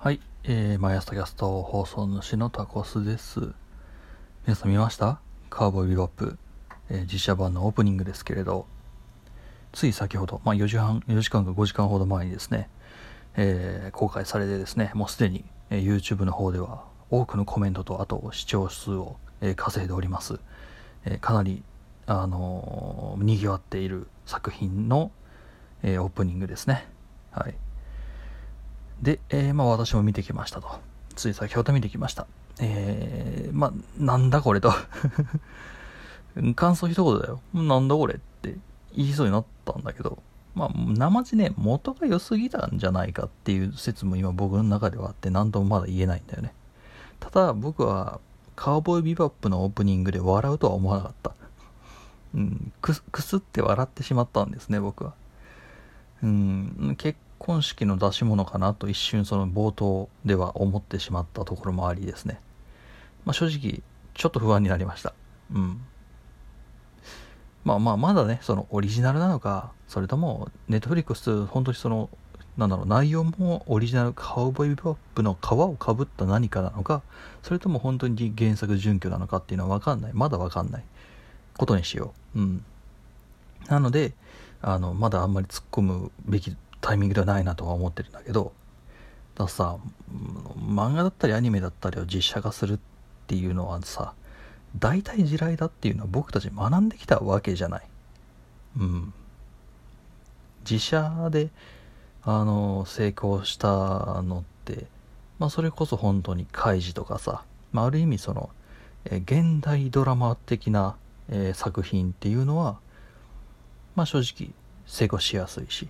はい、えー、マイアサタキャスト放送主のタコスです。皆さん見ました？カーボーイビバップ、えー実写版のオープニングですけれど、つい先ほど、まあ4時半、4時間か5時間ほど前にですね、えー公開されてですね、もうすでに、えー YouTube の方では多くのコメントとあと視聴数を、えー稼いでおります。えーかなり、あのー賑わっている作品の、えーオープニングですね。はい。で、えーまあ私も見てきましたと。つい先ほど見てきました。えー、まあ、なんだこれと。感想一言だよ。なんだこれって言いそうになったんだけど、まあ、生地ね、元が良すぎたんじゃないかっていう説も今僕の中ではあって、何ともまだ言えないんだよね。ただ僕は、カウボーイビバップのオープニングで笑うとは思わなかった。うん、くすくすって笑ってしまったんですね、僕は。うん、結婚式の出し物かなと一瞬その冒頭では思ってしまったところもありですね。まあ正直、ちょっと不安になりました。うん。まあまあ、まだね、そのオリジナルなのか、それとも、ネットフリックス、本当にその、なんだろう、内容もオリジナルカウボーイビバップの皮をかぶった何かなのか、それとも本当に原作準拠なのかっていうのは分かんない。まだ分かんないことにしよう。うん。なので、あの、まだあんまり突っ込むべきタイミングではないなとは思ってるんだけど、だからさ、漫画だったりアニメだったりを実写化するっていうのはさ、大体地雷だっていうのは僕たち学んできたわけじゃない。うん。自社で、あの、成功したのって、まあそれこそ本当にカイジとかさ、まあある意味その、え現代ドラマ的な、えー作品っていうのは、まあ正直成功しやすいし、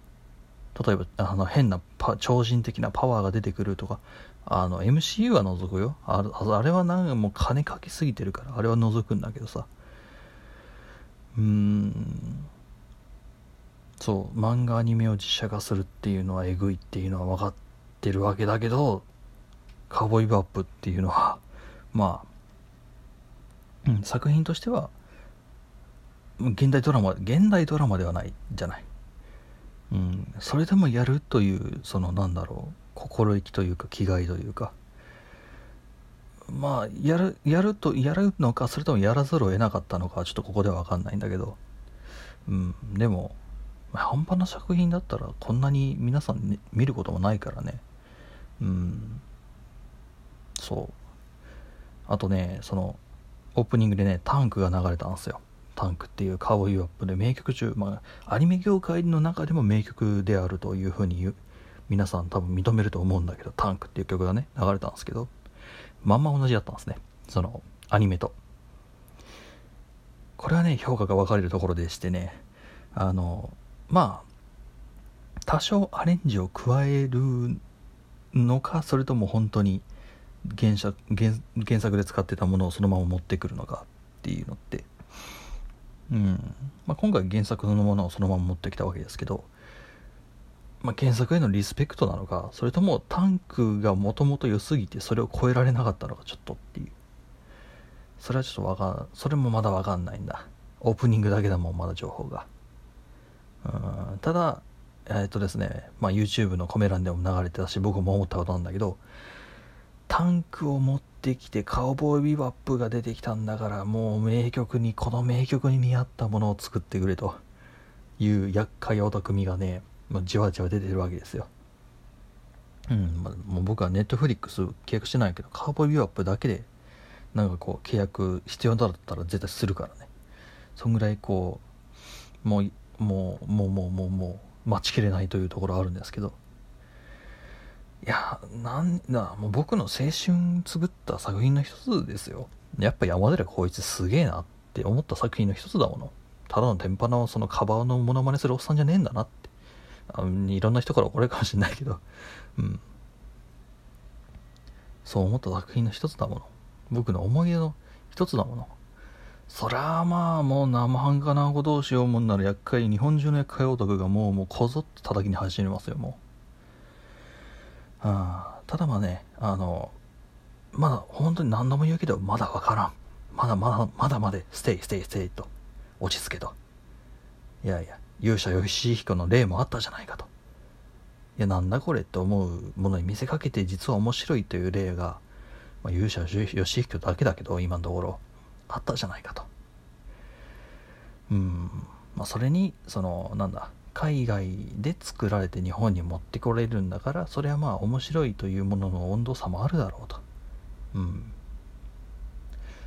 例えばあの変な超人的なパワーが出てくるとか、あの MCU は除くよ。あれはなんかもう金かけすぎてるから、あれは除くんだけどさ。うーん。そう、漫画アニメを実写化するっていうのはえぐいっていうのは分かってるわけだけど、カウボーイバップっていうのは、まあ、うん、作品としては、現代ドラマ、現代ドラマではないじゃない。うん、それでもやるという、そのなんだろう、心意気というか、気概というか、まあ、やる、やると、やるのか、それともやらざるを得なかったのか、ちょっとここではわかんないんだけど、うん、でも、半端な作品だったら、こんなに皆さん、ね、見ることもないからね、うん、そう。あとね、その、オープニングでね、タンクが流れたんですよ。タンクっていうカウボーイビバップで名曲中、まあ、アニメ業界の中でも名曲であるというふうに言う皆さん多分認めると思うんだけど、タンクっていう曲がね、流れたんですけど、まんま同じだったんですね。その、アニメと。これはね、評価が分かれるところでしてね、あの、まあ、多少アレンジを加えるのか、それとも本当に原作原原作で使ってたものをそのまま持ってくるのかっていうのって、うん。まあ、今回原作のものをそのまま持ってきたわけですけど、まあ、原作へのリスペクトなのかそれともタンクがもともと良すぎてそれを超えられなかったのかちょっとっていう。それはちょっとわかんそれもまだわかんないんだ。オープニングだけだもんまだ情報が。うん。ただえっとですね、まあ、YouTube のコメ欄でも流れてたし僕も思ったことなんだけどタンクを持ってきてカウボーイビバップが出てきたんだからもう名曲にこの名曲に見合ったものを作ってくれと。いう厄介オタクみがねもうじわじわ出てるわけですよ。うん、まあ、もう僕はネットフリックス契約してないけどカウボーイビバップだけでなんかこう契約必要だったら絶対するからね。そんぐらいこうもうもうもうもうもうもう待ちきれないというところあるんですけど。いや、なんだ、もう僕の青春作った作品の一つですよ。やっぱ山寺こいつすげえなって思った作品の一つだもの。ただの天パのそのカバーのモノマネするおっさんじゃねえんだなって。あいろんな人から怒られるかもしれないけど、うん。そう思った作品の一つだもの。僕の思い出の一つだもの。そりゃあまあもう生半可なことをしようもんなら厄介、日本中の厄介オタクがもうもうこぞって叩きに走りますよ、もう。あただまあね、あの、まだ本当に何度も言うけど、まだわからん。まだまだ、まだまで、ステイ、ステイ、ステイと、落ち着けと。いやいや、勇者義彦の例もあったじゃないかとい。やなんだこれって思うものに見せかけて実は面白いという例が、まあ、勇者義彦だけだけど今のところあったじゃないかとうんまあそれにそのなんだ海外で作られて日本に持ってこれるんだからそれはまあ面白いというものの温度差もあるだろうと。うん。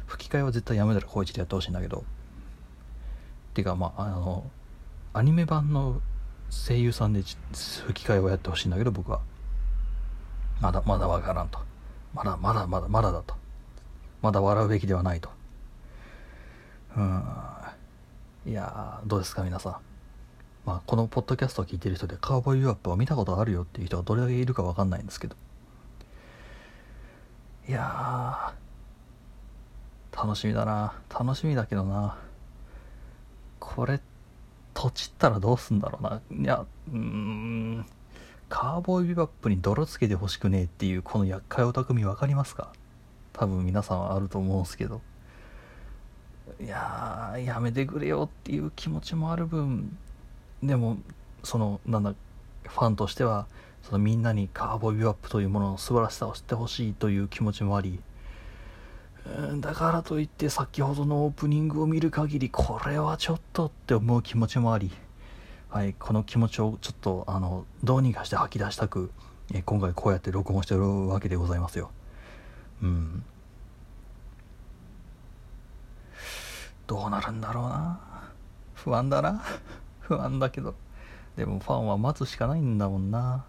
吹き替えは絶対やめたら高一でやってほしいんだけど。てかまああのアニメ版の声優さんで吹き替えをやってほしいんだけど僕は。まだまだわからんと。まだまだまだまだだと。まだ笑うべきではないと。うん。いやどうですか皆さん。まあこのポッドキャストを聞いてる人でカウボーイビューアップを見たことあるよっていう人がどれだけいるかわかんないんですけど。いや楽しみだな。楽しみだけどな。これとちったらどうすんだろうな。いやうんカーボーイビバップに泥つけてほしくねえっていうこの厄介オタクみ分かりますか？多分皆さんはあると思うんすけど。いややめてくれよっていう気持ちもある分でもそのなんだファンとしてはそのみんなにカーボーイビバップというものの素晴らしさを知ってほしいという気持ちもありだからといって先ほどのオープニングを見る限りこれはちょっとって思う気持ちもあり、はい、この気持ちをちょっとあのどうにかして吐き出したく、今回こうやって録音してるわけでございますよ。うん。どうなるんだろうな。不安だな。不安だけど。でもファンは待つしかないんだもんな。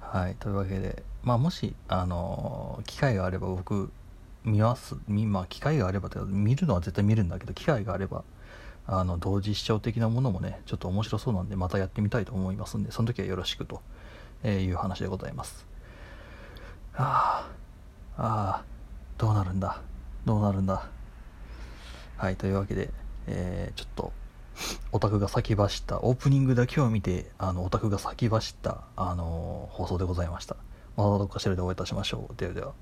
はいというわけで。まあもしあの機会があれば僕見ます。見まあ機会があれば見るのは絶対見るんだけど機会があればあの同時視聴的なものもねちょっと面白そうなんでまたやってみたいと思いますんでその時はよろしくという話でございます。ああああどうなるんだ？どうなるんだ？はいというわけで、えー、ちょっとオタクが先走った。オープニングだけを見てあのオタクが先走った、あの、放送でございました。またどっかしらでお会いいたしましょう。ではでは。